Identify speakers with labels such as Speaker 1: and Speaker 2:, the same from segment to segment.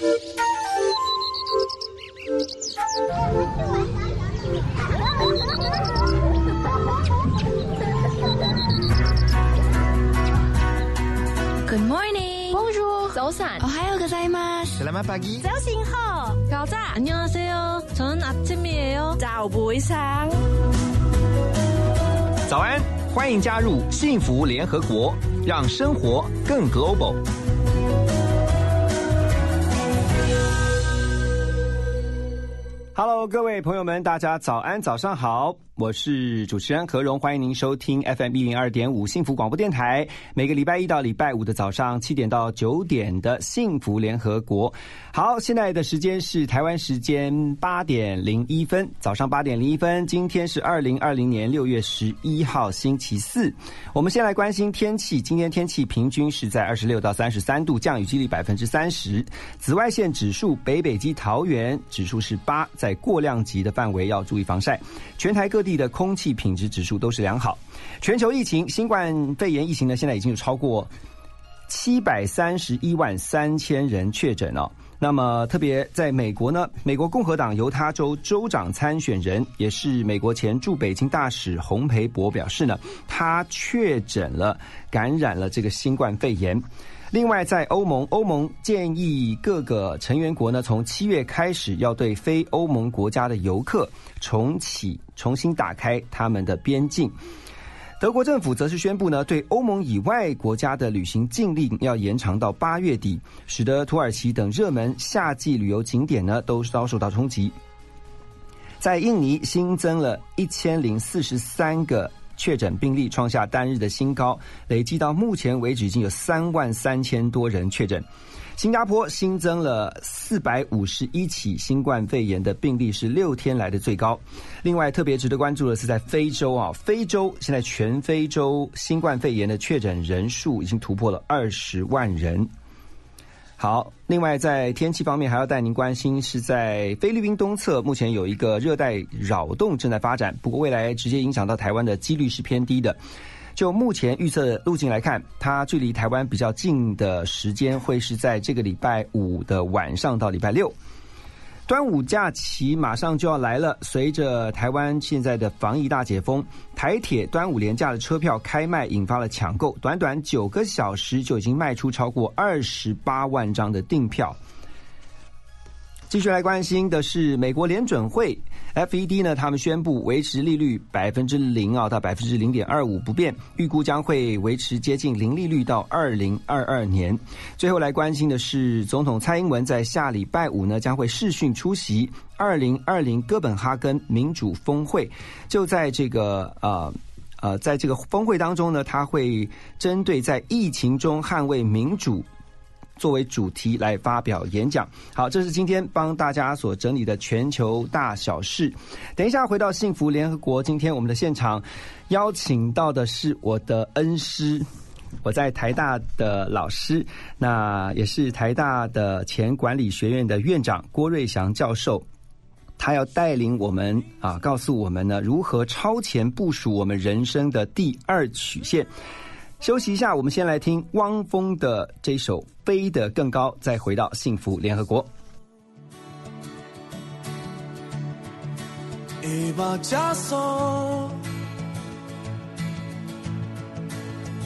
Speaker 1: Good morning.
Speaker 2: Bonjour.
Speaker 1: 早安。哦，还有个在吗？
Speaker 3: Selamat pagi.
Speaker 2: 早醒好。
Speaker 1: 早安。안녕하세 요。 저는아침이에 요。
Speaker 2: 早不上。
Speaker 3: 早安，欢迎加入幸福联合国，让生活更 global。 各位朋友们，大家早安，早上好。我是主持人何荣，欢迎您收听 FM 一零二点五幸福广播电台。每个礼拜一到礼拜五的早上七点到九点的幸福联合国。好，现在的时间是台湾时间八点零一分，早上八点零一分。今天是二零二零年六月十一号，星期四。我们先来关心天气，今天天气平均是在二十六到三十三度，降雨几率百分之三十。紫外线指数北北基桃园指数是八，在过量级的范围，要注意防晒。全台各地。的空气品质指数都是良好。全球疫情，新冠肺炎疫情呢，现在已经有超过七百三十一万三千人确诊了。那么，特别在美国呢，美国共和党犹他州州长参选人，也是美国前驻北京大使洪培博表示呢，他确诊了感染了这个新冠肺炎。另外，在欧盟，欧盟建议各个成员国呢，从七月开始要对非欧盟国家的游客重启、重新打开他们的边境。德国政府则是宣布呢，对欧盟以外国家的旅行禁令要延长到八月底，使得土耳其等热门夏季旅游景点呢都遭受到冲击。在印尼新增了一千零四十三个。确诊病例创下单日的新高，累计到目前为止已经有三万三千多人确诊。新加坡新增了四百五十一起新冠肺炎的病例，是六天来的最高。另外，特别值得关注的是，在非洲啊，非洲现在全非洲新冠肺炎的确诊人数已经突破了二十万人。好，另外在天气方面，还要带您关心是在菲律宾东侧，目前有一个热带扰动正在发展，不过未来直接影响到台湾的几率是偏低的。就目前预测路径来看，它距离台湾比较近的时间会是在这个礼拜五的晚上到礼拜六。端午假期马上就要来了，随着台湾现在的防疫大解封，台铁端午廉价的车票开卖，引发了抢购，短短九个小时就已经卖出超过二十八万张的订票。继续来关心的是美国联准会 FED 呢，他们宣布维持利率百分之零啊到百分之零点二五不变，预估将会维持接近零利率到二零二二年。最后来关心的是，总统蔡英文在下礼拜五呢将会视讯出席二零二零哥本哈根民主峰会。就在这个呃呃，在这个峰会当中呢，他会针对在疫情中捍卫民主。作为主题来发表演讲。好，这是今天帮大家所整理的全球大小事。等一下回到幸福联合国，今天我们的现场邀请到的是我的恩师，我在台大的老师，那也是台大的前管理学院的院长郭瑞祥教授。他要带领我们啊，告诉我们呢如何超前部署我们人生的第二曲线。休息一下，我们先来听汪峰的这首《飞得更高》，再回到幸福联合国。
Speaker 4: 一把枷锁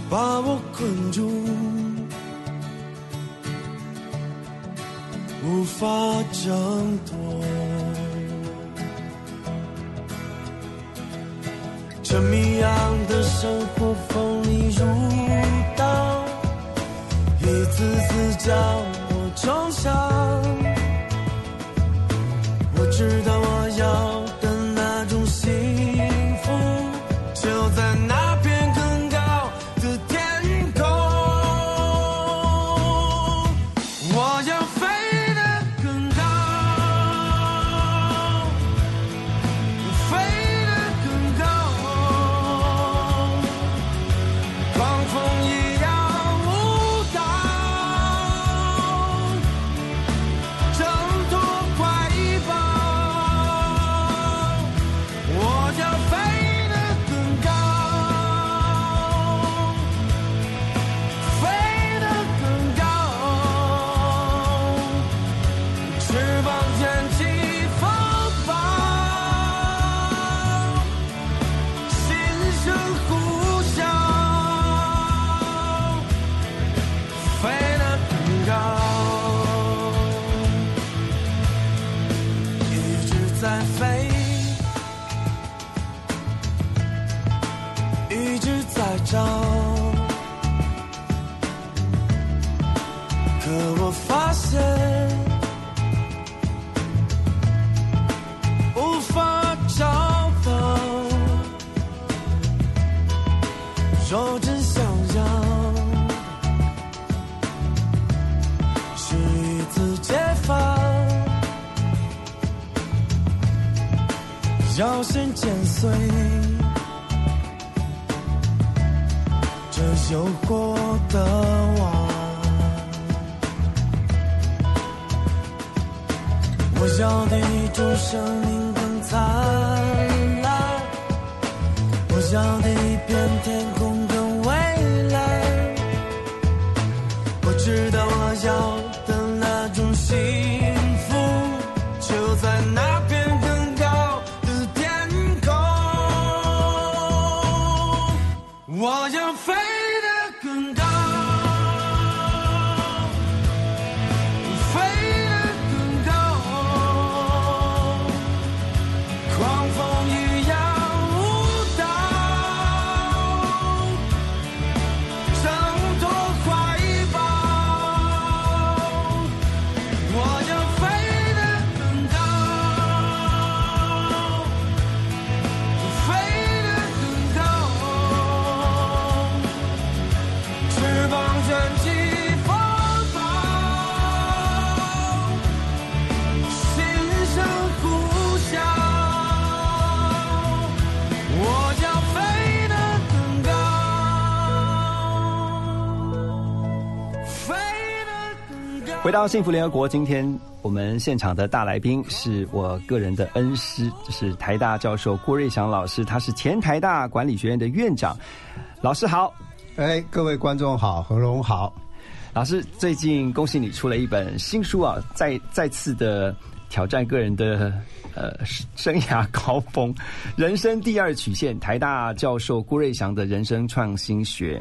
Speaker 4: 把我困住，无法挣脱。这谜样的生活风锋利如刀，一次次将我冲向。要先剪碎这诱惑的网。我要的一种生命更灿烂，我要的一片天空更蔚蓝。我知道我要
Speaker 3: 回到幸福联合国，今天我们现场的大来宾是我个人的恩师，就是台大教授郭瑞祥老师，他是前台大管理学院的院长。老师好，
Speaker 5: 哎，各位观众好，何龙好。
Speaker 3: 老师最近恭喜你出了一本新书啊，再再次的挑战个人的呃生涯高峰，人生第二曲线，台大教授郭瑞祥的人生创新学。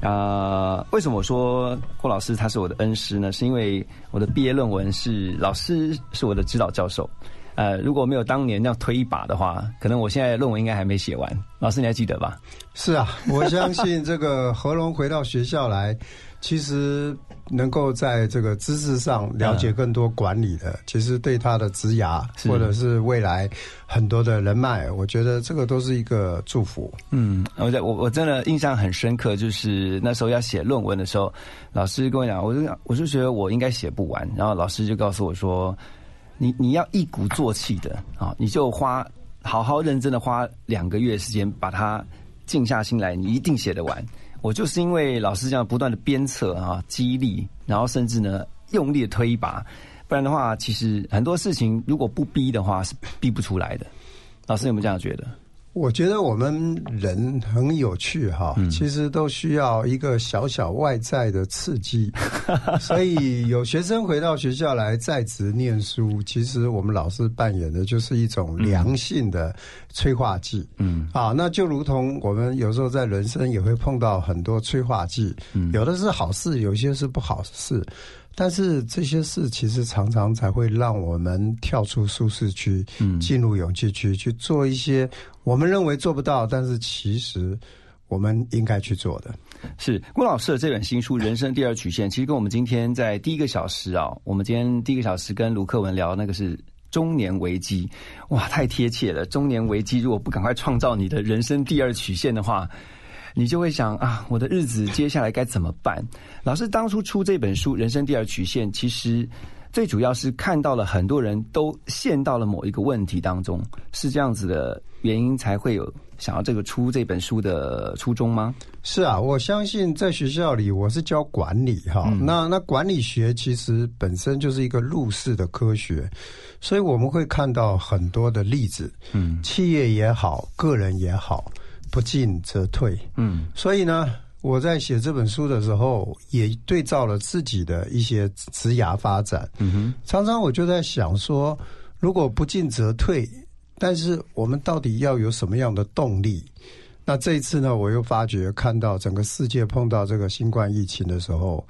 Speaker 3: 啊、为什么我说郭老师他是我的恩师呢？是因为我的毕业论文是老师是我的指导教授。呃，如果没有当年那样推一把的话，可能我现在论文应该还没写完。老师你还记得吧？
Speaker 5: 是啊，我相信这个 何龙回到学校来，其实能够在这个知识上了解更多管理的，其实对他的职涯或者是未来很多的人脉，我觉得这个都是一个祝福。
Speaker 3: 嗯，我在我我真的印象很深刻，就是那时候要写论文的时候，老师跟我讲，我就我就觉得我应该写不完，然后老师就告诉我说，你你要一鼓作气的啊，你就花好好认真的花两个月时间把它静下心来，你一定写得完。我就是因为老师这样不断的鞭策啊，激励，然后甚至呢用力的推一把，不然的话，其实很多事情如果不逼的话是逼不出来的。老师有没有这样觉得？
Speaker 5: 我觉得我们人很有趣哈，其实都需要一个小小外在的刺激，所以有学生回到学校来在职念书，其实我们老师扮演的就是一种良性的催化剂。嗯，啊，那就如同我们有时候在人生也会碰到很多催化剂，有的是好事，有些是不好事。但是这些事其实常常才会让我们跳出舒适区，嗯，进入勇气区，去做一些我们认为做不到，但是其实我们应该去做的。
Speaker 3: 是郭老师的这本新书《人生第二曲线》，其实跟我们今天在第一个小时啊，我们今天第一个小时跟卢克文聊那个是中年危机，哇，太贴切了！中年危机如果不赶快创造你的人生第二曲线的话，你就会想啊，我的日子接下来该怎么办？老师当初出这本书《人生第二曲线》，其实最主要是看到了很多人都陷到了某一个问题当中，是这样子的原因才会有想要这个出这本书的初衷吗？
Speaker 5: 是啊，我相信在学校里我是教管理哈，那那管理学其实本身就是一个入世的科学，所以我们会看到很多的例子，嗯，企业也好，个人也好，不进则退，嗯，所以呢。我在写这本书的时候，也对照了自己的一些职涯发展。嗯哼，常常我就在想说，如果不进则退，但是我们到底要有什么样的动力？那这一次呢，我又发觉看到整个世界碰到这个新冠疫情的时候，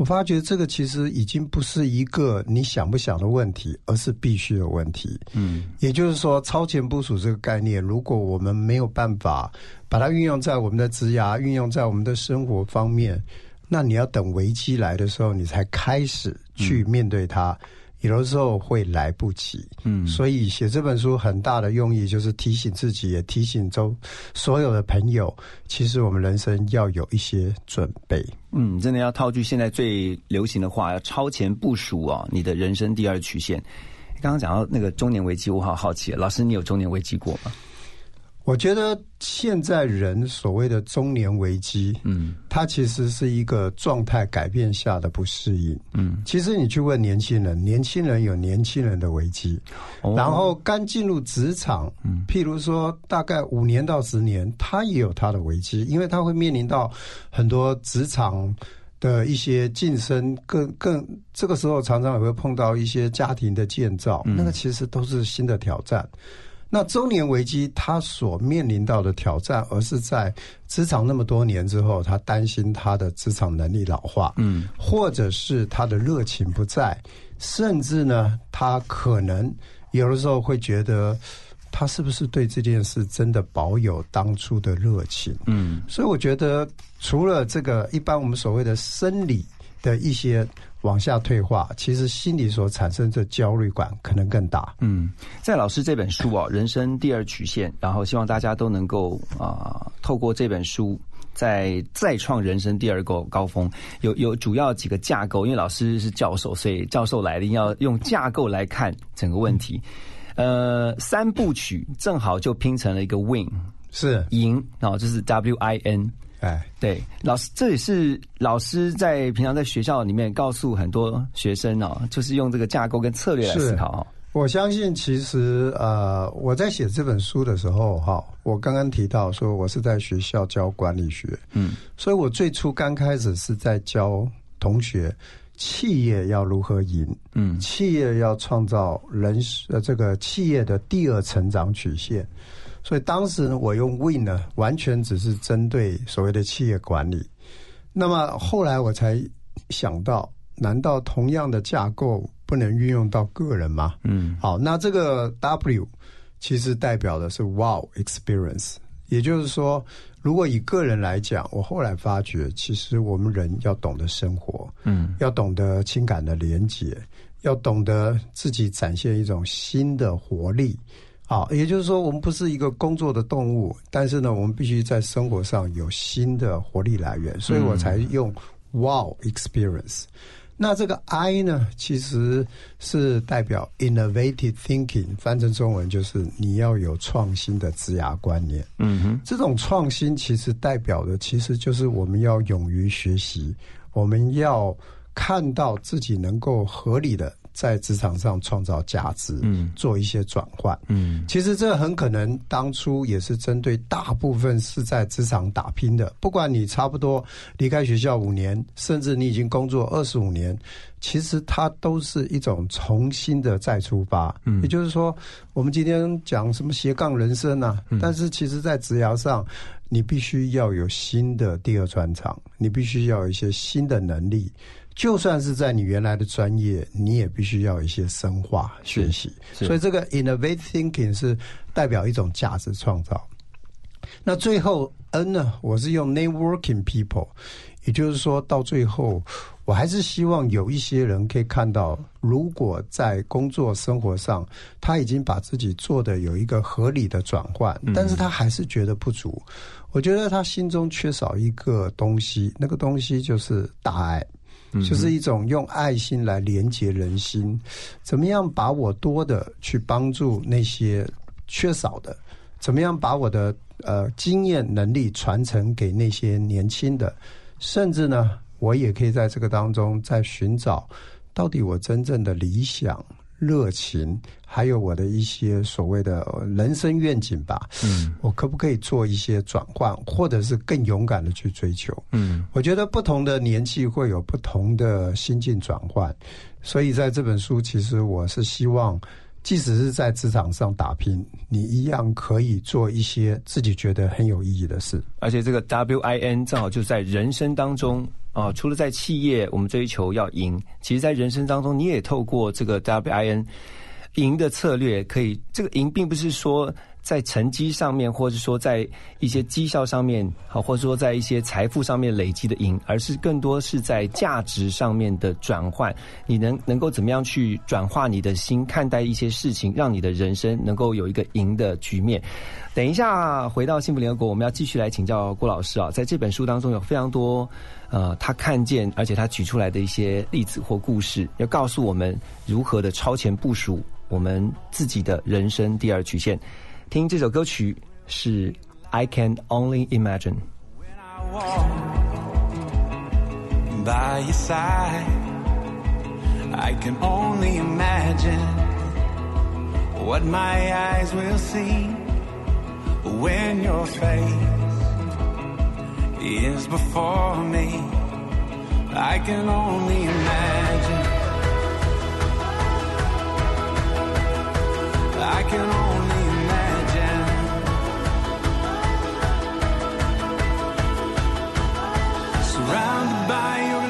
Speaker 5: 我发觉这个其实已经不是一个你想不想的问题，而是必须的问题。嗯，也就是说，超前部署这个概念，如果我们没有办法把它运用在我们的职涯、运用在我们的生活方面，那你要等危机来的时候，你才开始去面对它。有的时候会来不及，嗯，所以写这本书很大的用意就是提醒自己，也提醒周所有的朋友，其实我们人生要有一些准备。
Speaker 3: 嗯，真的要套句现在最流行的话，要超前部署啊，你的人生第二曲线。刚刚讲到那个中年危机，我好好奇，老师，你有中年危机过吗？
Speaker 5: 我觉得现在人所谓的中年危机，嗯，它其实是一个状态改变下的不适应，嗯，其实你去问年轻人，年轻人有年轻人的危机，然后刚进入职场，嗯，譬如说大概五年到十年，他也有他的危机，因为他会面临到很多职场的一些晋升，更更这个时候常常也会碰到一些家庭的建造，那个其实都是新的挑战。那中年危机，他所面临到的挑战，而是在职场那么多年之后，他担心他的职场能力老化，嗯，或者是他的热情不在，甚至呢，他可能有的时候会觉得，他是不是对这件事真的保有当初的热情？嗯，所以我觉得，除了这个一般我们所谓的生理的一些。往下退化，其实心理所产生的焦虑感可能更大。
Speaker 3: 嗯，在老师这本书哦，《人生第二曲线》，然后希望大家都能够啊，透过这本书，再再创人生第二个高峰。有有主要几个架构，因为老师是教授，所以教授来的要用架构来看整个问题。呃，三部曲正好就拼成了一个 win，
Speaker 5: 是
Speaker 3: 赢，然后就是 W I N。哎，对，老师，这也是老师在平常在学校里面告诉很多学生哦，就是用这个架构跟策略来思考。
Speaker 5: 我相信，其实呃，我在写这本书的时候，哈，我刚刚提到说，我是在学校教管理学，嗯，所以我最初刚开始是在教同学企业要如何赢，嗯，企业要创造人呃这个企业的第二成长曲线。所以当时呢，我用 Win 呢，完全只是针对所谓的企业管理。那么后来我才想到，难道同样的架构不能运用到个人吗？嗯，好，那这个 W 其实代表的是 Wow Experience，也就是说，如果以个人来讲，我后来发觉，其实我们人要懂得生活，嗯，要懂得情感的连接，要懂得自己展现一种新的活力。好，也就是说，我们不是一个工作的动物，但是呢，我们必须在生活上有新的活力来源，所以我才用 Wow Experience。那这个 I 呢，其实是代表 Innovative Thinking，翻成中文就是你要有创新的职涯观念。嗯哼，这种创新其实代表的，其实就是我们要勇于学习，我们要看到自己能够合理的。在职场上创造价值，嗯，做一些转换，嗯，其实这很可能当初也是针对大部分是在职场打拼的，不管你差不多离开学校五年，甚至你已经工作二十五年，其实它都是一种重新的再出发。嗯，也就是说，我们今天讲什么斜杠人生啊，但是其实在职涯上，你必须要有新的第二专长，你必须要有一些新的能力。就算是在你原来的专业，你也必须要有一些深化学习。所以这个 innovative thinking 是代表一种价值创造。那最后 N 呢？我是用 networking people，也就是说到最后，我还是希望有一些人可以看到，如果在工作生活上他已经把自己做的有一个合理的转换，但是他还是觉得不足。我觉得他心中缺少一个东西，那个东西就是大爱。就是一种用爱心来连接人心，怎么样把我多的去帮助那些缺少的？怎么样把我的呃经验能力传承给那些年轻的？甚至呢，我也可以在这个当中在寻找到底我真正的理想。热情，还有我的一些所谓的人生愿景吧。嗯，我可不可以做一些转换，或者是更勇敢的去追求？嗯，我觉得不同的年纪会有不同的心境转换，所以在这本书，其实我是希望，即使是在职场上打拼，你一样可以做一些自己觉得很有意义的事。
Speaker 3: 而且这个 W I N 正好就在人生当中。啊，除了在企业我们追求要赢，其实，在人生当中，你也透过这个 W I N 赢的策略，可以这个赢，并不是说在成绩上面，或者说在一些绩效上面，好，或者说在一些财富上面累积的赢，而是更多是在价值上面的转换。你能能够怎么样去转化你的心，看待一些事情，让你的人生能够有一个赢的局面？等一下回到幸福联合国，我们要继续来请教郭老师啊，在这本书当中有非常多呃，他看见而且他举出来的一些例子或故事，要告诉我们如何的超前部署我们自己的人生第二曲线。听这首歌曲是《I Can Only Imagine》。
Speaker 6: by your side. I can only imagine what my eyes will see when your face is before me. I can only imagine. I can only imagine. Surrounded by your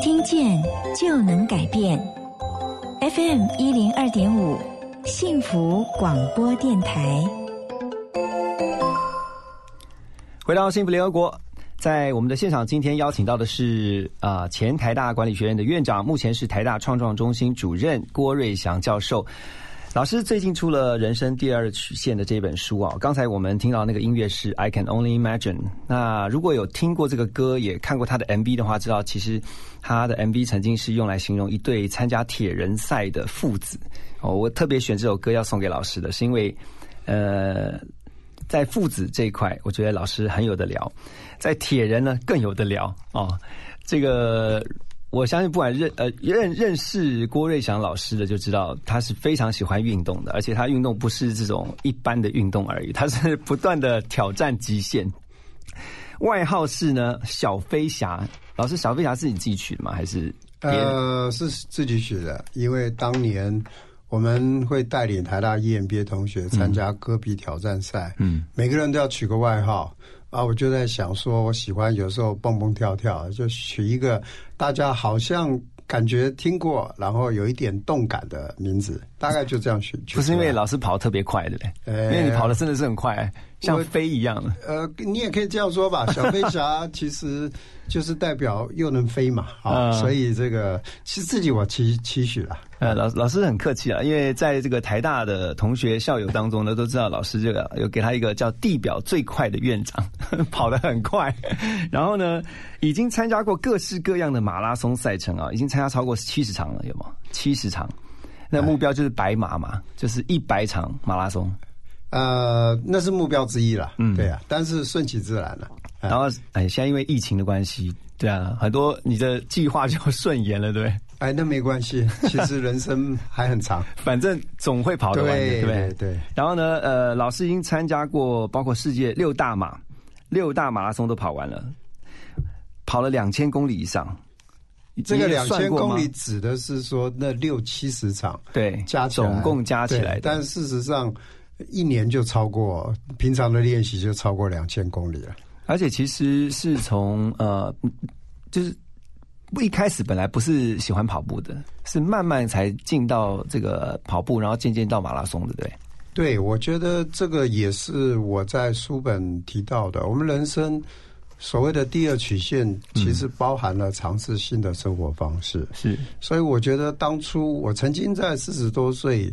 Speaker 7: 听见就能改变。FM 一零二点五，幸福广播电台。
Speaker 3: 回到幸福联合国，在我们的现场，今天邀请到的是啊、呃前台大管理学院的院长，目前是台大创创中心主任郭瑞祥教授。老师最近出了《人生第二曲线》的这本书啊，刚才我们听到那个音乐是《I Can Only Imagine》。那如果有听过这个歌，也看过他的 MV 的话，知道其实他的 MV 曾经是用来形容一对参加铁人赛的父子。哦，我特别选这首歌要送给老师的，是因为呃，在父子这一块，我觉得老师很有得聊；在铁人呢，更有得聊哦。这个我相信，不管认呃认认识郭瑞祥老师的，就知道他是非常喜欢运动的，而且他运动不是这种一般的运动而已，他是不断的挑战极限。外号是呢小飞侠，老师小飞侠是你自己取的吗？还是？
Speaker 5: 呃，是自己取的，因为当年我们会带领台大 EMBA 同学参加戈壁挑战赛，
Speaker 3: 嗯，
Speaker 5: 每个人都要取个外号啊。我就在想说，我喜欢有时候蹦蹦跳跳，就取一个大家好像感觉听过，然后有一点动感的名字，大概就这样取。取
Speaker 3: 不是因为老师跑得特别快，对不对？
Speaker 5: 呃
Speaker 3: 因为你跑的真的是很快，像飞一样的。
Speaker 5: 呃，你也可以这样说吧，小飞侠其实就是代表又能飞嘛，啊，
Speaker 3: 嗯
Speaker 5: 所以这个其实自己我期期许了。
Speaker 3: 呃，老老师很客气啊，因为在这个台大的同学校友当中呢，都知道老师这个有给他一个叫地表最快的院长，跑得很快，然后呢，已经参加过各式各样的马拉松赛程啊，已经参加超过七十场了，有吗？七十场，那目标就是白马嘛，就是一百场马拉松，
Speaker 5: 呃，那是目标之一了，
Speaker 3: 嗯
Speaker 5: 对啊，但是顺其自然了。哎
Speaker 3: 然后哎，现在因为疫情的关系，对啊，很多你的计划就顺延了，对？
Speaker 5: 哎，那没关系，其实人生还很长。
Speaker 3: 反正总会跑得完的，对
Speaker 5: 对
Speaker 3: 对？然后呢，呃，老师已经参加过包括世界六大马、六大马拉松都跑完了，跑了两千公里以上。
Speaker 5: 这个两千公里指的是说那六七十场
Speaker 3: 对
Speaker 5: 加，
Speaker 3: 总共加起来的
Speaker 5: 但事实上，一年就超过平常的练习就超过两千公里了。
Speaker 3: 而且其实是从呃，就是不一开始本来不是喜欢跑步的，是慢慢才进到这个跑步，然后渐渐到马拉松的，对不对？
Speaker 5: 对，我觉得这个也是我在书本提到的。我们人生所谓的第二曲线，其实包含了尝试新的生活方式。
Speaker 3: 是，
Speaker 5: 所以我觉得当初我曾经在四十多岁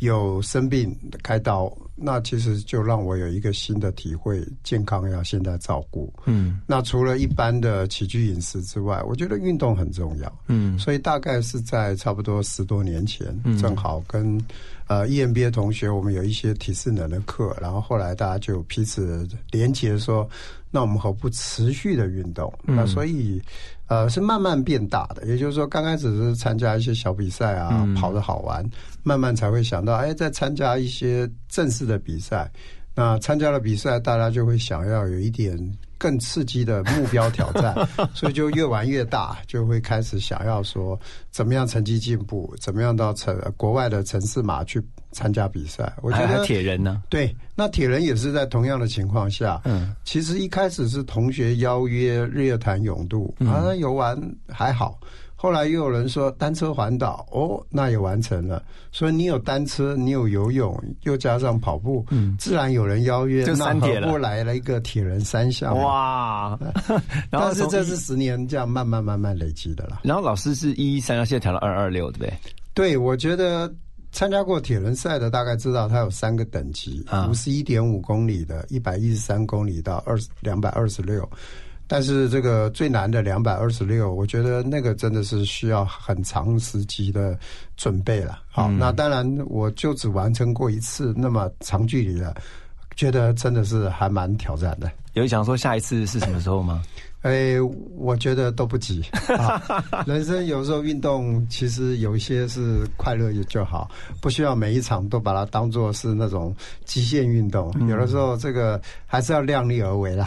Speaker 5: 有生病开刀，那其实就让我有一个新的体会：健康要现在照顾。
Speaker 3: 嗯
Speaker 5: 那除了一般的起居饮食之外，我觉得运动很重要。
Speaker 3: 嗯
Speaker 5: 所以大概是在差不多十多年前，
Speaker 3: 嗯
Speaker 5: 正好跟呃 EMBA 同学，我们有一些体适能的课，然后后来大家就彼此连结说，那我们何不持续的运动？
Speaker 3: 嗯
Speaker 5: 那所以呃是慢慢变大的，也就是说刚开始是参加一些小比赛啊，
Speaker 3: 嗯
Speaker 5: 跑的好玩，慢慢才会想到，哎，再参加一些正式的比赛。那参加了比赛，大家就会想要有一点更刺激的目标挑战，所以就越玩越大，就会开始想要说怎么样成绩进步，怎么样到城国外的城市马去参加比赛。我觉得
Speaker 3: 铁人呢，
Speaker 5: 对，那铁人也是在同样的情况下，
Speaker 3: 嗯
Speaker 5: 其实一开始是同学邀约日月潭泳渡，
Speaker 3: 嗯
Speaker 5: 啊，那游玩还好。后来又有人说单车环岛，哦，那也完成了。所以你有单车，你有游泳，又加上跑步，
Speaker 3: 嗯
Speaker 5: 自然有人邀约，
Speaker 3: 就三铁了
Speaker 5: 何不来了一个铁人三项？！
Speaker 3: 哇！
Speaker 5: 但是
Speaker 3: 从
Speaker 5: 这是十年这样慢慢慢慢累积的啦。
Speaker 3: 然后老师是一一三，现在调到二二六，对不对？
Speaker 5: 对，我觉得参加过铁人赛的大概知道它有三个等级
Speaker 3: 啊，
Speaker 5: 五十一点五公里的、一百一十三公里到二两百二十六。但是这个最难的两百二十六，我觉得那个真的是需要很长时期的准备了。好，
Speaker 3: 嗯
Speaker 5: 那当然我就只完成过一次那么长距离的，觉得真的是还蛮挑战的。
Speaker 3: 有想说下一次是什么时候吗？
Speaker 5: 哎，我觉得都不急 啊。人生有时候运动，其实有一些是快乐也就好，不需要每一场都把它当做是那种极限运动。有的时候这个还是要量力而为啦。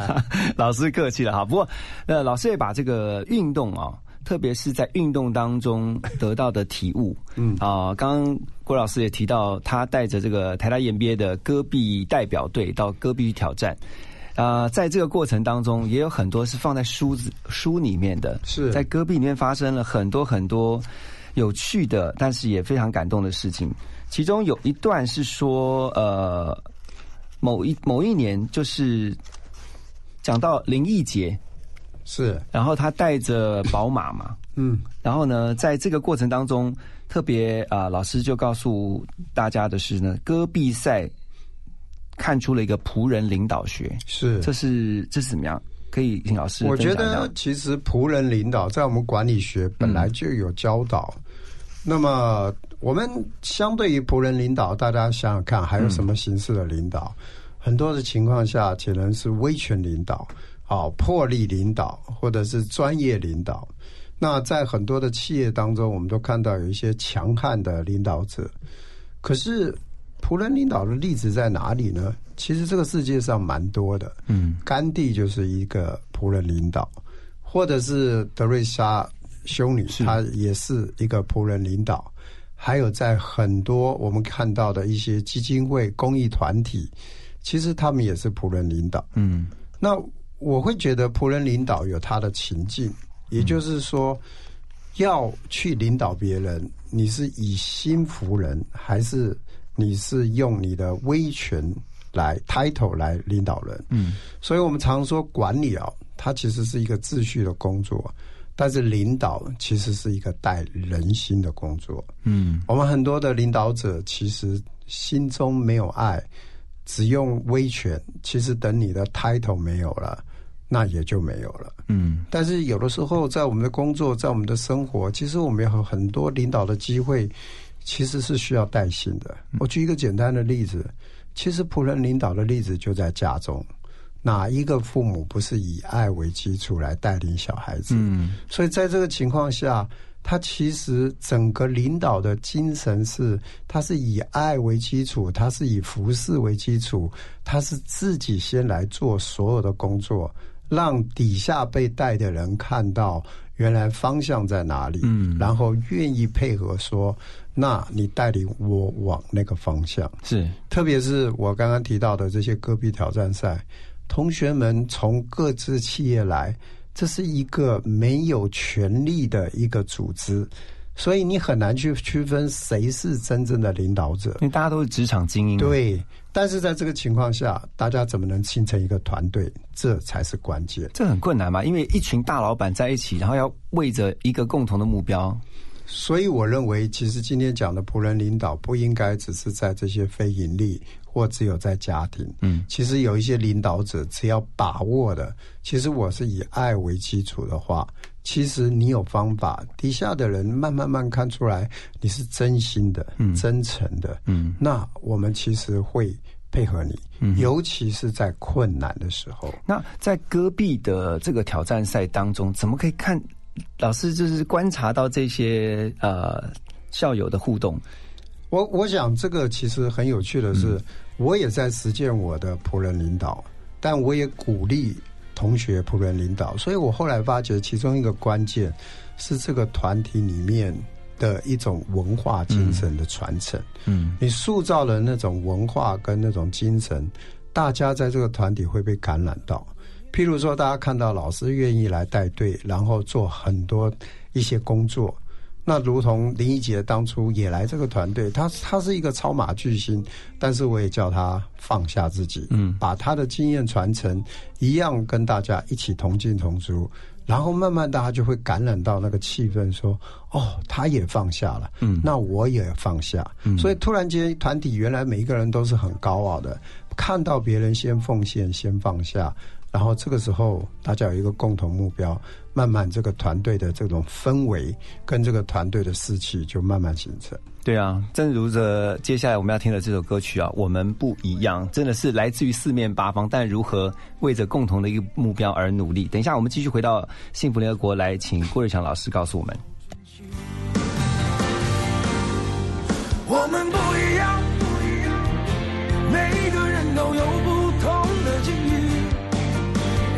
Speaker 3: 老师客气了哈。不过，呃，老师也把这个运动啊，特别是在运动当中得到的体悟，嗯啊，刚刚郭老师也提到，他带着这个台大 EMBA 的戈壁代表队到戈壁去挑战。啊，在这个过程当中，也有很多是放在书子书里面的，
Speaker 5: 是
Speaker 3: 在戈壁里面发生了很多很多有趣的，但是也非常感动的事情。其中有一段是说，呃，某一某一年，就是讲到林奕杰，
Speaker 5: 是，
Speaker 3: 然后他带着宝马嘛，
Speaker 5: 嗯，
Speaker 3: 然后呢，在这个过程当中，特别啊，老师就告诉大家的是呢，戈壁赛。看出了一个仆人领导学，
Speaker 5: 是
Speaker 3: 这是这是怎么样？可以请老师。
Speaker 5: 我觉得其实仆人领导在我们管理学本来就有教导。那么我们相对于仆人领导，大家想想看，还有什么形式的领导？很多的情况下，可能是威权领导、啊魄力领导，或者是专业领导。那在很多的企业当中，我们都看到有一些强悍的领导者，可是。仆人领导的例子在哪里呢？其实这个世界上蛮多的。嗯，甘地就是一个仆人领导，或者是德瑞莎修女，她也是一个仆人领导。还有在很多我们看到的一些基金会、公益团体，其实他们也是仆人领导。嗯，那我会觉得仆人领导有他的情境，也就是说，要去领导别人，你是以心服人还是？你是用你的威权来 title 来领导人，嗯，所以我们常说管理啊，它其实是一个秩序的工作，但是领导其实是一个带人心的工作，嗯，我们很多的领导者其实心中没有爱，只用威权，其实等你的 title 没有了，那也就没有了，嗯，但是有的时候在我们的工作，在我们的生活，其实我们有很多领导的机会。其实是需要带薪的。我举一个简单的例子，其实仆人领导的例子就在家中，哪一个父母不是以爱为基础来带领小孩子？嗯，所以在这个情况下，他其实整个领导的精神是，他是以爱为基础，他是以服侍为基础，他是自己先来做所有的工作，让底下被带的人看到原来方向在哪里，嗯，然后愿意配合说。那你带领我往那个方向
Speaker 3: 是，
Speaker 5: 特别是我刚刚提到的这些戈壁挑战赛，同学们从各自企业来，这是一个没有权力的一个组织，所以你很难去区分谁是真正的领导者，
Speaker 3: 因为大家都是职场精英。
Speaker 5: 对，但是在这个情况下，大家怎么能形成一个团队？这才是关键。
Speaker 3: 这很困难嘛，因为一群大老板在一起，然后要为着一个共同的目标。
Speaker 5: 所以我认为，其实今天讲的仆人领导不应该只是在这些非盈利，或只有在家庭。嗯，其实有一些领导者，只要把握的，其实我是以爱为基础的话，其实你有方法，底下的人慢慢慢看出来你是真心的、真诚的。嗯，那我们其实会配合你，尤其是在困难的时候。
Speaker 3: 那在戈壁的这个挑战赛当中，怎么可以看？老师就是观察到这些呃校友的互动，
Speaker 5: 我我想这个其实很有趣的是，我也在实践我的仆人领导，但我也鼓励同学仆人领导，所以我后来发觉其中一个关键是这个团体里面的一种文化精神的传承。嗯，你塑造了那种文化跟那种精神，大家在这个团体会被感染到。譬如说，大家看到老师愿意来带队，然后做很多一些工作，那如同林一杰当初也来这个团队，他他是一个超马巨星，但是我也叫他放下自己，嗯，把他的经验传承，一样跟大家一起同进同出，然后慢慢大家就会感染到那个气氛，说哦，他也放下了，嗯，那我也放下，所以突然间团体原来每一个人都是很高傲的，看到别人先奉献，先放下。然后这个时候大家有一个共同目标，慢慢这个团队的这种氛围跟这个团队的士气就慢慢形成。
Speaker 3: 对啊，正如着接下来我们要听的这首歌曲啊，我们不一样，真的是来自于四面八方，但如何为着共同的一个目标而努力？等一下，我们继续回到幸福联合国来，请郭瑞强老师告诉我们。
Speaker 4: 我们不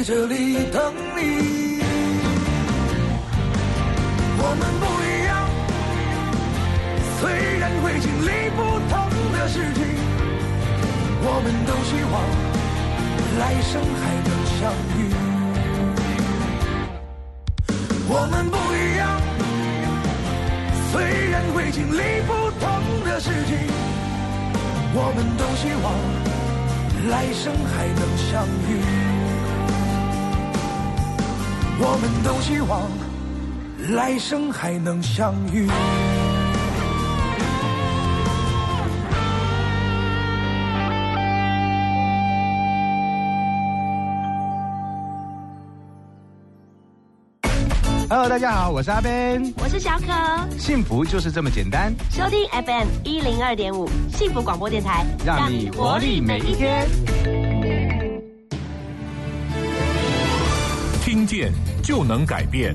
Speaker 4: 在这里等你。望来生还能相遇。
Speaker 8: Hello，大家好，我是阿 Ben，
Speaker 2: 我是小可，
Speaker 8: 幸福就是这么简单。
Speaker 2: 收听 FM 一零二点五幸福广播电台，
Speaker 8: 让你活力每一天。
Speaker 9: 见就能改变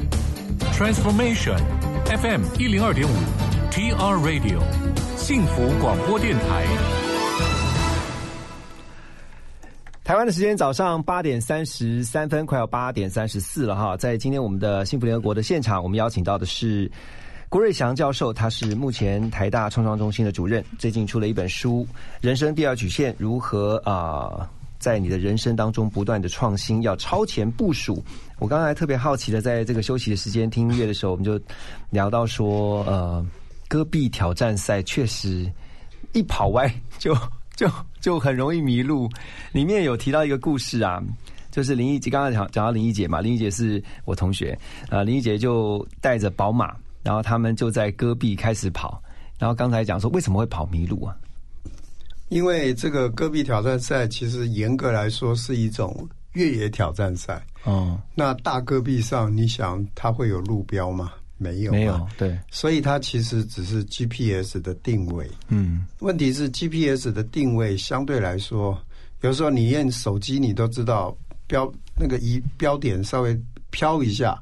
Speaker 9: ，Transformation FM 一零二点五 TR Radio 幸福广播电台。
Speaker 3: 台湾的时间早上八点三十三分，快要八点三十四了哈。在今天我们的幸福联合国的现场，我们邀请到的是郭瑞祥教授，他是目前台大创创中心的主任，最近出了一本书《人生第二曲线：如何啊在你的人生当中不断的创新，要超前部署》。我刚才特别好奇的，在这个休息的时间听音乐的时候，我们就聊到说，呃，戈壁挑战赛确实一跑歪就。就就很容易迷路。里面有提到一个故事啊，就是林一杰刚刚讲讲到林一杰嘛，林一杰是我同学啊，林一杰就带着宝马，然后他们就在戈壁开始跑。然后刚才讲说为什么会跑迷路啊？
Speaker 5: 因为这个戈壁挑战赛其实严格来说是一种越野挑战赛。哦，那大戈壁上，你想它会有路标吗？没有，
Speaker 3: 没有，对，
Speaker 5: 所以它其实只是 GPS 的定位。嗯，问题是 GPS 的定位相对来说，有时候你用手机，你都知道标那个一标点稍微飘一下，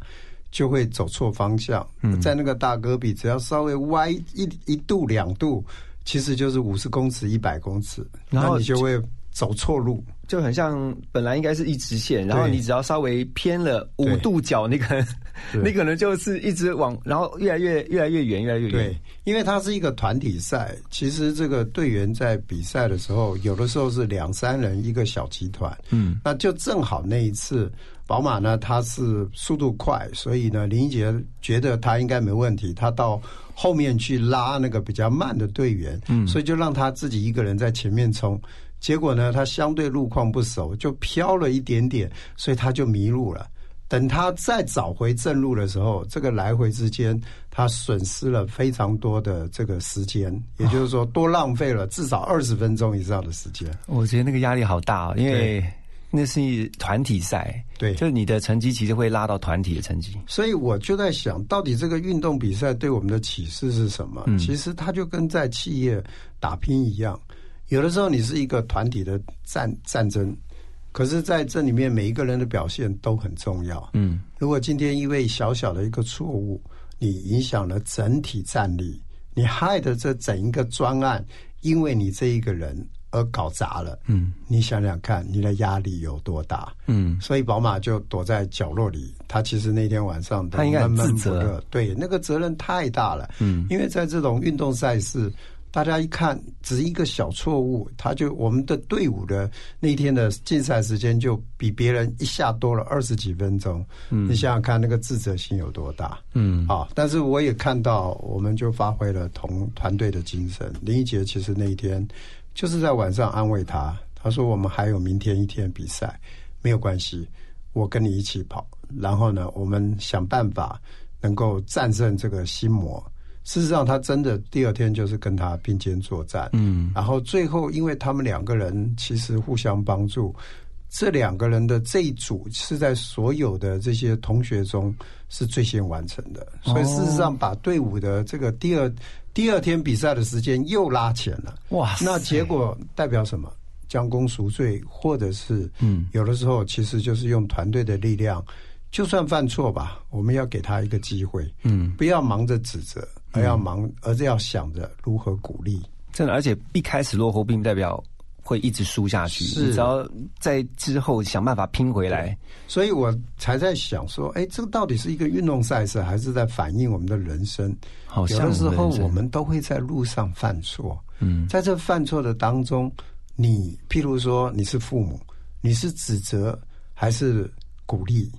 Speaker 5: 就会走错方向。
Speaker 3: 嗯
Speaker 5: 在那个大戈壁，只要稍微歪一一度两度，其实就是五十公尺、一百公尺，
Speaker 3: 然后
Speaker 5: 你就会走错路。
Speaker 3: 就很像本来应该是一直线，然后你只要稍微偏了五度角，那个
Speaker 5: 对。
Speaker 3: 那可能就是一直往，然后越来越越来越远，越来越远。
Speaker 5: 对。，因为它是一个团体赛，其实这个队员在比赛的时候，有的时候是两三人一个小集团，
Speaker 3: 嗯，
Speaker 5: 那就正好那一次，宝马呢它是速度快，所以呢林杰觉得他应该没问题，他到后面去拉那个比较慢的队员，嗯，所以就让他自己一个人在前面冲。结果呢，他相对路况不熟，就飘了一点点，所以他就迷路了。等他再找回正路的时候，这个来回之间，他损失了非常多的这个时间，也就是说，多浪费了至少二十分钟以上的时间。
Speaker 3: 我觉得那个压力好大哦，因为那是团体赛，
Speaker 5: 对
Speaker 3: 就是你的成绩其实会拉到团体的成绩。
Speaker 5: 所以我就在想，到底这个运动比赛对我们的启示是什么？
Speaker 3: 嗯
Speaker 5: 其实它就跟在企业打拼一样，有的时候你是一个团体的战战争，可是在这里面每一个人的表现都很重要。
Speaker 3: 嗯，
Speaker 5: 如果今天因为小小的一个错误，你影响了整体战力，你害的这整一个专案，因为你这一个人而搞砸了，
Speaker 3: 嗯，
Speaker 5: 你想想看，你的压力有多大？
Speaker 3: 嗯，
Speaker 5: 所以宝马就躲在角落里，他其实那天晚上都
Speaker 3: 他应该很
Speaker 5: 闷闷
Speaker 3: 自责
Speaker 5: 对，那个责任太大了，
Speaker 3: 嗯
Speaker 5: 因为在这种运动赛事。大家一看，只一个小错误，他就我们的队伍的那天的竞赛时间就比别人一下多了二十几分钟。嗯，你想想看，那个自责心有多大？
Speaker 3: 嗯
Speaker 5: 啊，但是我也看到，我们就发挥了同团队的精神。林一杰其实那一天就是在晚上安慰他，他说我们还有明天一天比赛，没有关系，我跟你一起跑，然后呢，我们想办法能够战胜这个心魔。事实上，他真的第二天就是跟他并肩作战，
Speaker 3: 嗯，
Speaker 5: 然后最后因为他们两个人其实互相帮助，这两个人的这一组是在所有的这些同学中是最先完成的，所以事实上把队伍的这个第二第二天比赛的时间又拉前了。
Speaker 3: 哇
Speaker 5: 那结果代表什么？将功赎罪，或者是
Speaker 3: 嗯
Speaker 5: 有的时候其实就是用团队的力量，就算犯错吧，我们要给他一个机会，
Speaker 3: 嗯，
Speaker 5: 不要忙着指责，而要忙，而是要想着如何鼓励。
Speaker 3: 真的，而且一开始落后并不代表会一直输下去，
Speaker 5: 是
Speaker 3: 你只要在之后想办法拼回来。
Speaker 5: 所以我才在想说，哎，这个到底是一个运动赛事，还是在反映我们的人生？
Speaker 3: 好像
Speaker 5: 有的时候
Speaker 3: 我们
Speaker 5: 都会在路上犯错，
Speaker 3: 嗯
Speaker 5: 在这犯错的当中，你譬如说你是父母，你是指责还是鼓励？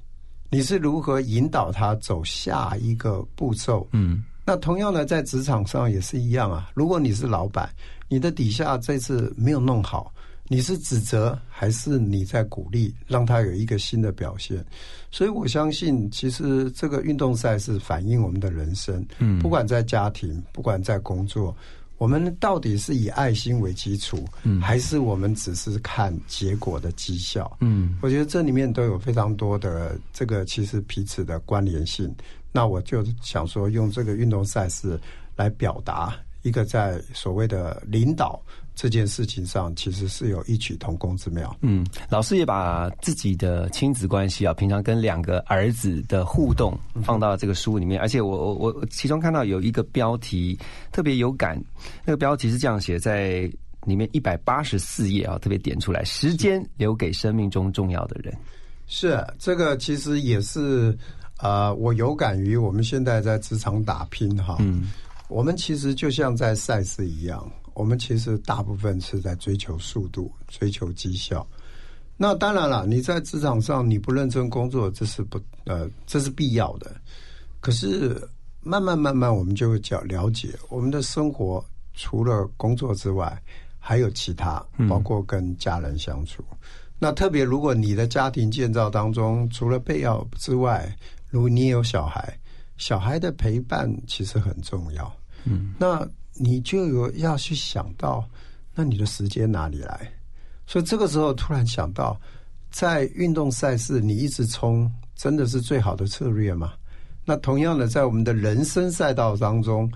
Speaker 5: 你是如何引导他走下一个步骤？
Speaker 3: 嗯
Speaker 5: 那同样的，在职场上也是一样啊。如果你是老板，你的底下这次没有弄好，你是指责还是你在鼓励，让他有一个新的表现？所以我相信，其实这个运动赛是反映我们的人生。
Speaker 3: 嗯
Speaker 5: 不管在家庭，不管在工作，我们到底是以爱心为基础，
Speaker 3: 嗯
Speaker 5: 还是我们只是看结果的绩效？
Speaker 3: 嗯
Speaker 5: 我觉得这里面都有非常多的这个其实彼此的关联性。那我就想说，用这个运动赛事来表达一个在所谓的领导这件事情上，其实是有异曲同工之妙。
Speaker 3: 嗯，老师也把自己的亲子关系啊，平常跟两个儿子的互动放到这个书里面，而且我我我其中看到有一个标题特别有感，那个标题是这样写在。里面一百八十四页啊，特别点出来，时间留给生命中重要的人。
Speaker 5: 是这个，其实也是呃，我有感于我们现在在职场打拼哈。
Speaker 3: 嗯
Speaker 5: 我们其实就像在赛事一样，我们其实大部分是在追求速度、追求绩效。那当然了，你在职场上你不认真工作，这是不呃，这是必要的。可是慢慢慢慢，我们就会较了解我们的生活，除了工作之外，还有其他，包括跟家人相处。那特别如果你的家庭建造当中，除了备药之外，如果你也有小孩，小孩的陪伴其实很重要。
Speaker 3: 嗯，
Speaker 5: 那你就有要去想到，那你的时间哪里来？所以这个时候突然想到，在运动赛事你一直冲，真的是最好的策略吗？那同样的，在我们的人生赛道当中，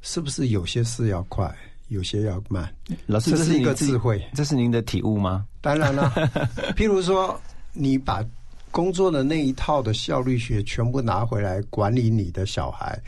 Speaker 5: 是不是有些事要快，有些要慢？
Speaker 3: 老师，
Speaker 5: 这是一个智慧。
Speaker 3: 这是您的体悟吗？
Speaker 5: 当然了，譬如说，你把工作的那一套的效率学全部拿回来管理你的小孩，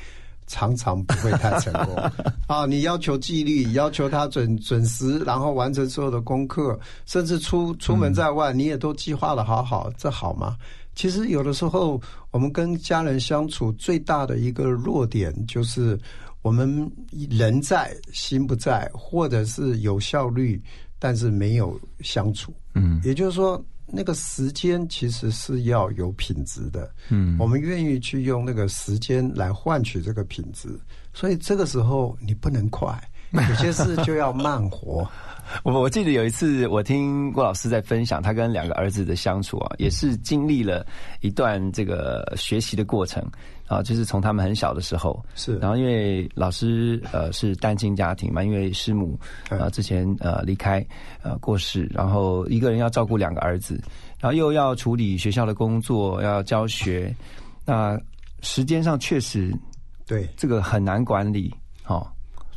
Speaker 5: 常常不会太成功 啊！你要求纪律，要求他准准时，然后完成所有的功课，甚至出出门在外，你也都计划的好好，这好吗？其实有的时候，我们跟家人相处最大的一个弱点就是。我们人在心不在，或者是有效率，但是没有相处。
Speaker 3: 嗯，
Speaker 5: 也就是说，那个时间其实是要有品质的。
Speaker 3: 嗯，
Speaker 5: 我们愿意去用那个时间来换取这个品质，所以这个时候你不能快，有些事就要慢活。
Speaker 3: 我我记得有一次，我听郭老师在分享他跟两个儿子的相处啊，也是经历了一段这个学习的过程啊，就是从他们很小的时候
Speaker 5: 是，
Speaker 3: 然后因为老师呃是单亲家庭嘛，因为师母呃之前呃离开呃过世，然后一个人要照顾两个儿子，然后又要处理学校的工作，要教学，那时间上确实
Speaker 5: 对。
Speaker 3: 这个很难管理哦。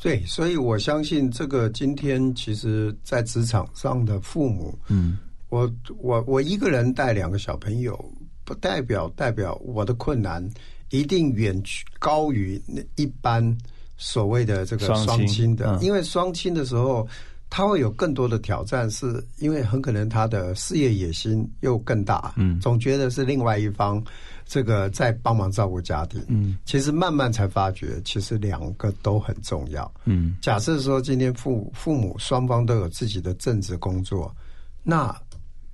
Speaker 5: 对，所以我相信这个今天其实，在职场上的父母，
Speaker 3: 嗯，
Speaker 5: 我我我一个人带两个小朋友，不代表代表我的困难一定远高于那一般所谓的这个双亲的，因为双亲的时候，他会有更多的挑战，是因为很可能他的事业野心又更大，
Speaker 3: 嗯，
Speaker 5: 总觉得是另外一方。这个在帮忙照顾家庭，
Speaker 3: 嗯，
Speaker 5: 其实慢慢才发觉，其实两个都很重要，
Speaker 3: 嗯。
Speaker 5: 假设说今天父父母双方都有自己的正职工作，那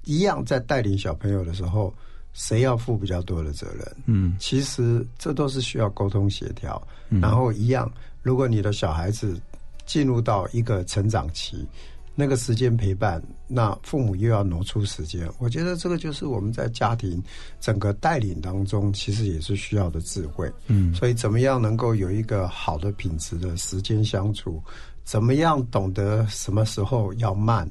Speaker 5: 一样在带领小朋友的时候，谁要负比较多的责任？
Speaker 3: 嗯，
Speaker 5: 其实这都是需要沟通协调。然后一样，如果你的小孩子进入到一个成长期。那个时间陪伴，那父母又要挪出时间，我觉得这个就是我们在家庭整个带领当中，其实也是需要的智慧。
Speaker 3: 嗯，
Speaker 5: 所以怎么样能够有一个好的品质的时间相处？怎么样懂得什么时候要慢？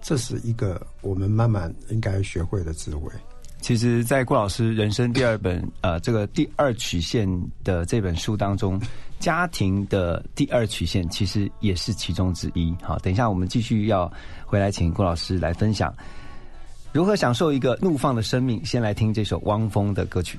Speaker 5: 这是一个我们慢慢应该学会的智慧。
Speaker 3: 其实，在郭老师人生第二本呃这个第二曲线的这本书当中，家庭的第二曲线其实也是其中之一。好，等一下我们继续要回来请郭老师来分享如何享受一个怒放的生命。先来听这首汪峰的歌曲。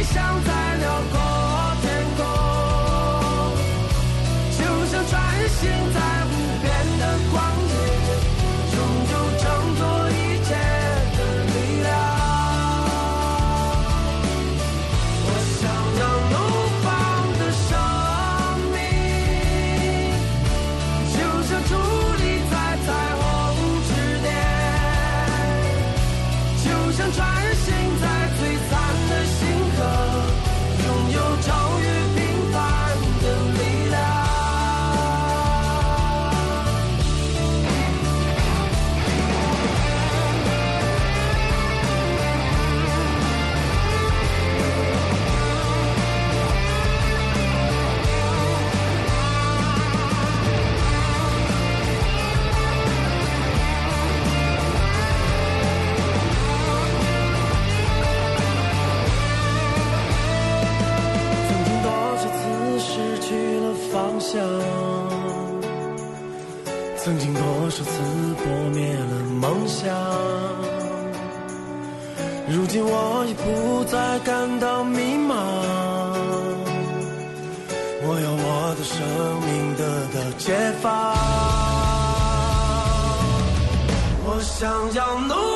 Speaker 4: 飞翔在辽阔天空就像穿行如今我已不再感到迷茫，我要我的生命得到解放，我
Speaker 10: 想要努。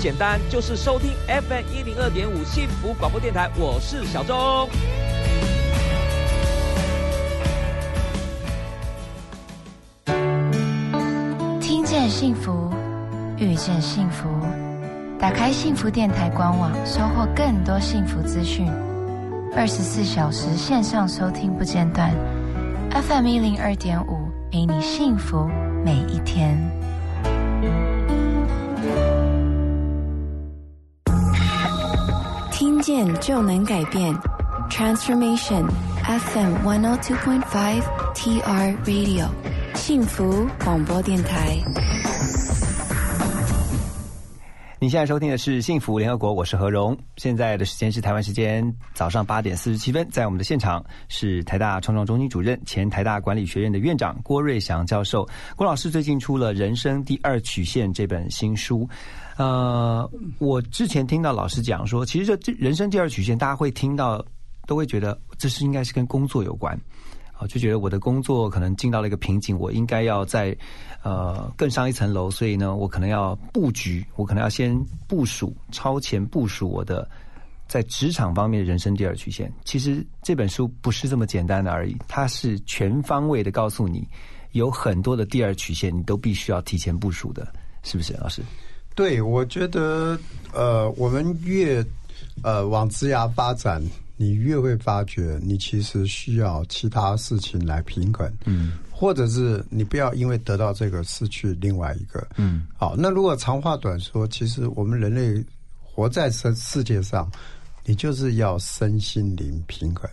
Speaker 10: 简单，就是收听 FM 一零二点五幸福广播电台。我是小钟。
Speaker 11: 听见幸福，遇见幸福。打开幸福电台官网，收获更多幸福资讯。二十四小时线上收听不间断，FM 一零二点五，陪你幸福每一天。
Speaker 7: 见就能改变，Transformation FM one o two point five TR Radio，幸福广播电台。
Speaker 3: 你现在收听的是《幸福联合国》，我是何荣。现在的时间是台湾时间早上八点四十七分，在我们的现场是台大创创中心主任、前台大管理学院的院长郭瑞祥教授。郭老师最近出了《人生第二曲线》这本新书。呃，我之前听到老师讲说，其实这这人生第二曲线，大家会听到，都会觉得这是应该是跟工作有关。啊，就觉得我的工作可能进到了一个瓶颈，我应该要在呃更上一层楼，所以呢，我可能要布局，我可能要先部署超前部署我的在职场方面的人生第二曲线。其实这本书不是这么简单的而已，它是全方位的告诉你，有很多的第二曲线，你都必须要提前部署的，是不是，老师？
Speaker 5: 对，我觉得呃，我们越呃往职涯发展。你越会发觉，你其实需要其他事情来平衡，嗯，或者是你不要因为得到这个失去另外一个，嗯，好。那如果长话短说，其实我们人类活在世世界上，你就是要身心灵平衡。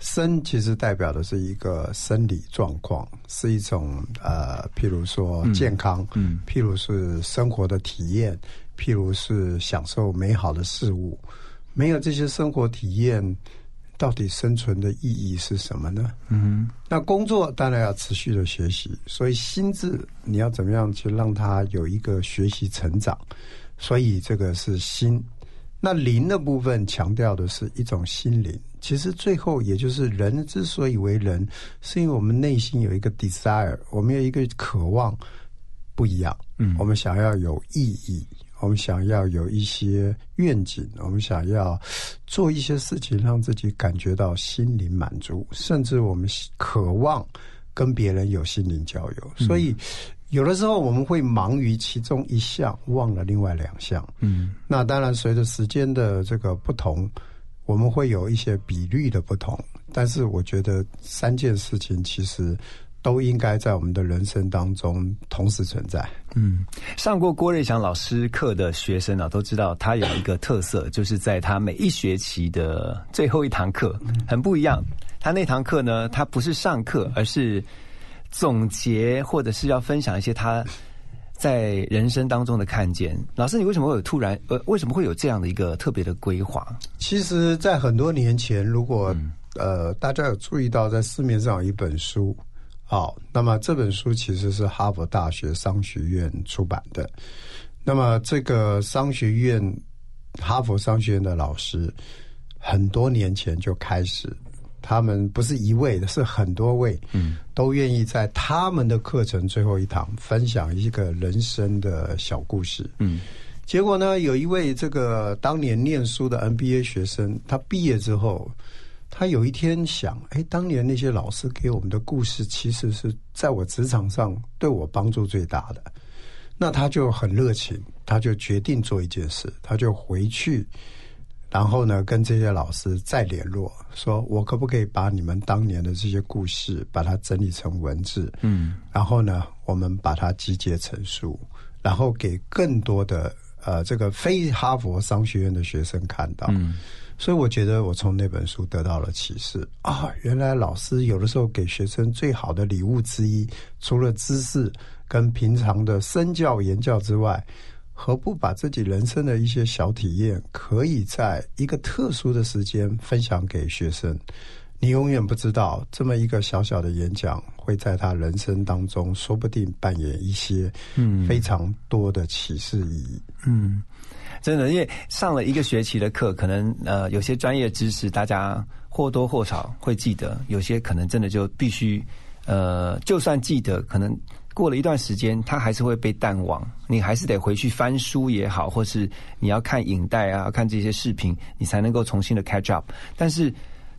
Speaker 5: 身其实代表的是一个生理状况，是一种呃，譬如说健康，嗯，譬如是生活的体验，譬如是享受美好的事物。没有这些生活体验，到底生存的意义是什么呢？嗯，那工作当然要持续的学习，所以心智你要怎么样去让它有一个学习成长？所以这个是心。那灵的部分强调的是一种心灵。其实最后也就是人之所以为人，是因为我们内心有一个 desire，我们有一个渴望不一样。嗯，我们想要有意义。我们想要有一些愿景，我们想要做一些事情，让自己感觉到心灵满足，甚至我们渴望跟别人有心灵交流。所以，有的时候我们会忙于其中一项，忘了另外两项。嗯，那当然，随着时间的这个不同，我们会有一些比率的不同。但是，我觉得三件事情其实。都应该在我们的人生当中同时存在。
Speaker 3: 嗯，上过郭瑞祥老师课的学生啊，都知道他有一个特色，就是在他每一学期的最后一堂课很不一样。他那堂课呢，他不是上课，而是总结，或者是要分享一些他在人生当中的看见。老师，你为什么会有突然呃，为什么会有这样的一个特别的规划？
Speaker 5: 其实，在很多年前，如果呃大家有注意到，在市面上有一本书。好，那么这本书其实是哈佛大学商学院出版的。那么这个商学院，哈佛商学院的老师，很多年前就开始，他们不是一位的，是很多位，嗯，都愿意在他们的课程最后一堂分享一个人生的小故事，嗯。结果呢，有一位这个当年念书的 NBA 学生，他毕业之后。他有一天想，哎，当年那些老师给我们的故事，其实是在我职场上对我帮助最大的。那他就很热情，他就决定做一件事，他就回去，然后呢，跟这些老师再联络，说我可不可以把你们当年的这些故事，把它整理成文字，嗯，然后呢，我们把它集结成书，然后给更多的呃这个非哈佛商学院的学生看到。所以我觉得我从那本书得到了启示。啊，原来老师有的时候给学生最好的礼物之一，除了知识跟平常的身教言教之外，何不把自己人生的一些小体验，可以在一个特殊的时间分享给学生？你永远不知道，这么一个小小的演讲，会在他人生当中，说不定扮演一些嗯非常多的启示意义。嗯。
Speaker 3: 真的，因为上了一个学期的课，可能呃有些专业知识大家或多或少会记得，有些可能真的就必须呃就算记得，可能过了一段时间，它还是会被淡忘。你还是得回去翻书也好，或是你要看影带啊，看这些视频，你才能够重新的 catch up。但是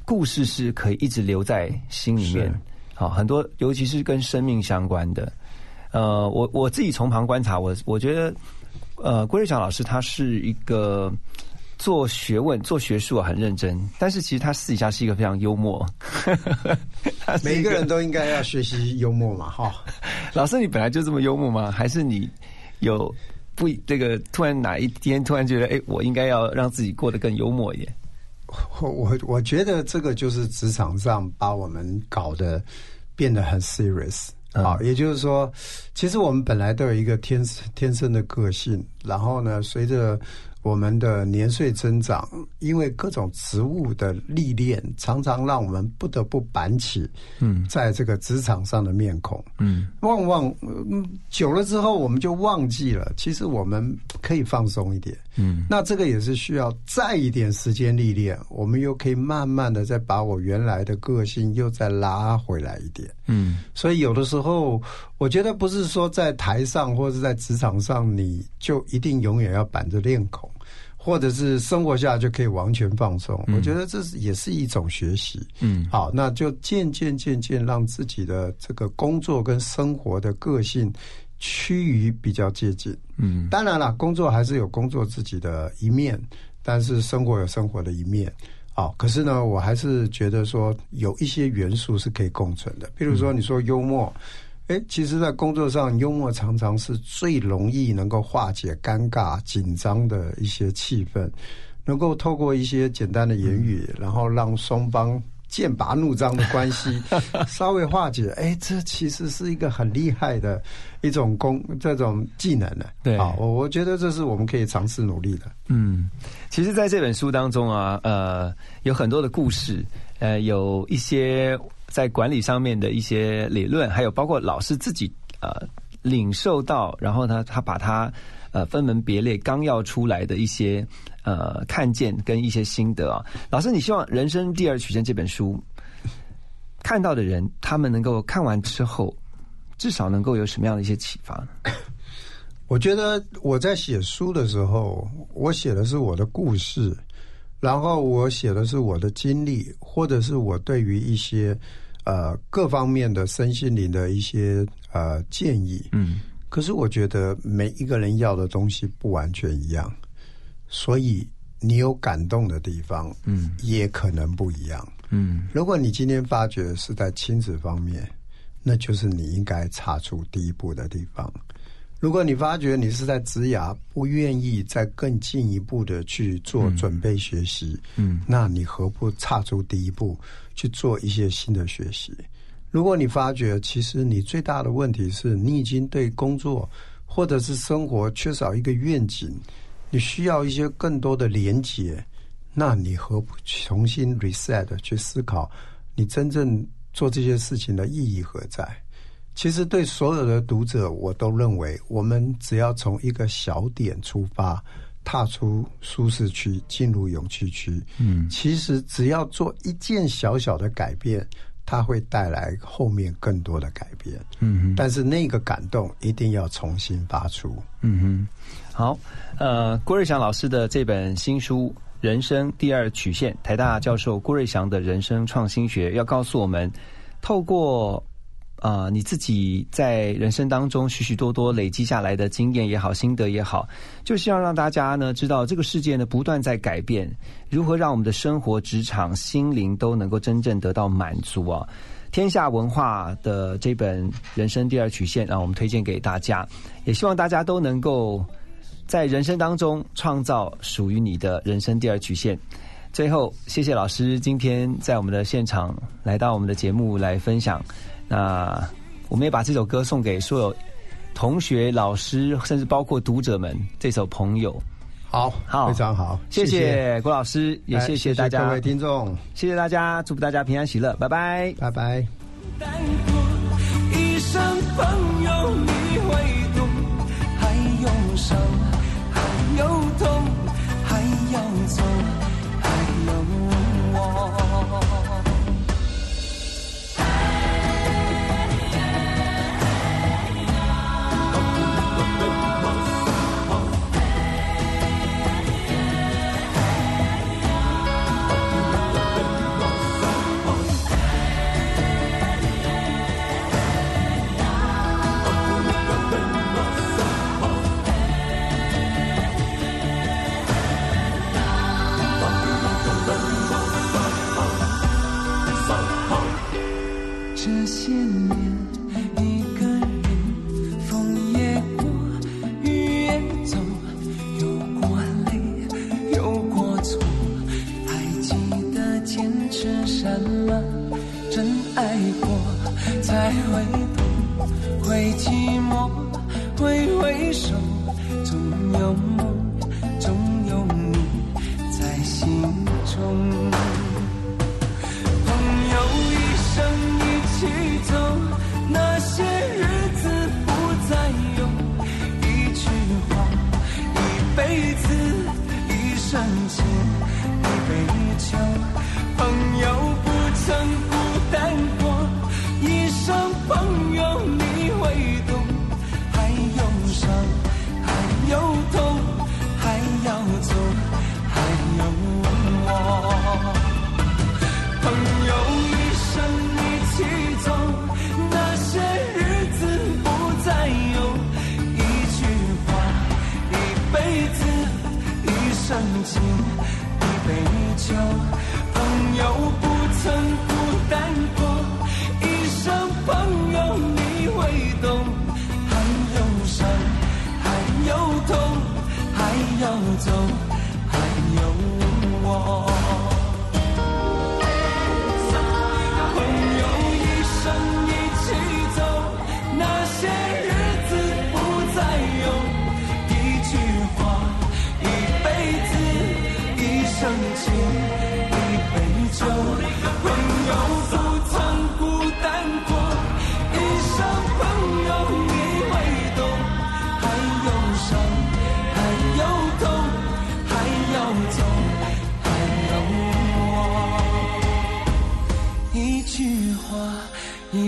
Speaker 3: 故事是可以一直留在心里面。好，很多尤其是跟生命相关的。呃，我我自己从旁观察，我我觉得，呃，郭瑞祥老师他是一个做学问、做学术很认真，但是其实他私底下是一个非常幽默。
Speaker 5: 每一个人都应该要学习幽默嘛，哈。
Speaker 3: 老师，你本来就这么幽默吗？还是你有不这个突然哪一天突然觉得，哎，我应该要让自己过得更幽默一点？
Speaker 5: 我我我觉得这个就是职场上把我们搞得变得很 serious。啊，也就是说，其实我们本来都有一个天天生的个性，然后呢，随着我们的年岁增长，因为各种职务的历练，常常让我们不得不板起，嗯，在这个职场上的面孔，嗯，往往嗯久了之后，我们就忘记了，其实我们可以放松一点，嗯，那这个也是需要再一点时间历练，我们又可以慢慢的再把我原来的个性又再拉回来一点，嗯，所以有的时候，我觉得不是说在台上或者在职场上，你就一定永远要板着脸孔。或者是生活下就可以完全放松，我觉得这是也是一种学习。嗯，好，那就渐渐渐渐让自己的这个工作跟生活的个性趋于比较接近。嗯，当然了，工作还是有工作自己的一面，但是生活有生活的一面。好，可是呢，我还是觉得说有一些元素是可以共存的，比如说你说幽默。哎，其实，在工作上，幽默常常是最容易能够化解尴尬、紧张的一些气氛，能够透过一些简单的言语，然后让双方剑拔弩张的关系 稍微化解。哎，这其实是一个很厉害的一种功，这种技能呢。
Speaker 3: 对，
Speaker 5: 啊，我我觉得这是我们可以尝试努力的。
Speaker 3: 嗯，其实，在这本书当中啊，呃，有很多的故事，呃，有一些。在管理上面的一些理论，还有包括老师自己呃领受到，然后呢，他把它呃分门别类纲要出来的一些呃看见跟一些心得啊。老师，你希望《人生第二曲线》这本书看到的人，他们能够看完之后，至少能够有什么样的一些启发呢？
Speaker 5: 我觉得我在写书的时候，我写的是我的故事，然后我写的是我的经历，或者是我对于一些。呃，各方面的身心灵的一些呃建议，嗯，可是我觉得每一个人要的东西不完全一样，所以你有感动的地方，嗯，也可能不一样，嗯。如果你今天发觉是在亲子方面，那就是你应该踏出第一步的地方。如果你发觉你是在职涯不愿意再更进一步的去做准备学习，嗯，那你何不踏出第一步？去做一些新的学习。如果你发觉，其实你最大的问题是你已经对工作或者是生活缺少一个愿景，你需要一些更多的连接，那你何不重新 reset 去思考，你真正做这些事情的意义何在？其实对所有的读者，我都认为，我们只要从一个小点出发。踏出舒适区，进入勇气区。嗯，其实只要做一件小小的改变，它会带来后面更多的改变。嗯，但是那个感动一定要重新发出。
Speaker 3: 嗯哼，好，呃，郭瑞祥老师的这本新书《人生第二曲线》，台大教授郭瑞祥的人生创新学，要告诉我们，透过。啊，你自己在人生当中许许多多累积下来的经验也好，心得也好，就希望让大家呢知道这个世界呢不断在改变，如何让我们的生活、职场、心灵都能够真正得到满足啊！天下文化的这本《人生第二曲线》，让我们推荐给大家，也希望大家都能够在人生当中创造属于你的人生第二曲线。最后，谢谢老师今天在我们的现场来到我们的节目来分享。那我们也把这首歌送给所有同学、老师，甚至包括读者们。这首《朋友》，
Speaker 5: 好，
Speaker 3: 好，
Speaker 5: 非常好，
Speaker 3: 谢谢郭老师，也谢谢大家
Speaker 5: 各位听众，
Speaker 3: 谢谢大家，祝福大家平安喜乐，拜拜，
Speaker 5: 拜拜。
Speaker 4: 曾经一杯酒朋友不曾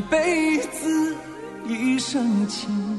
Speaker 4: 辈子一生情。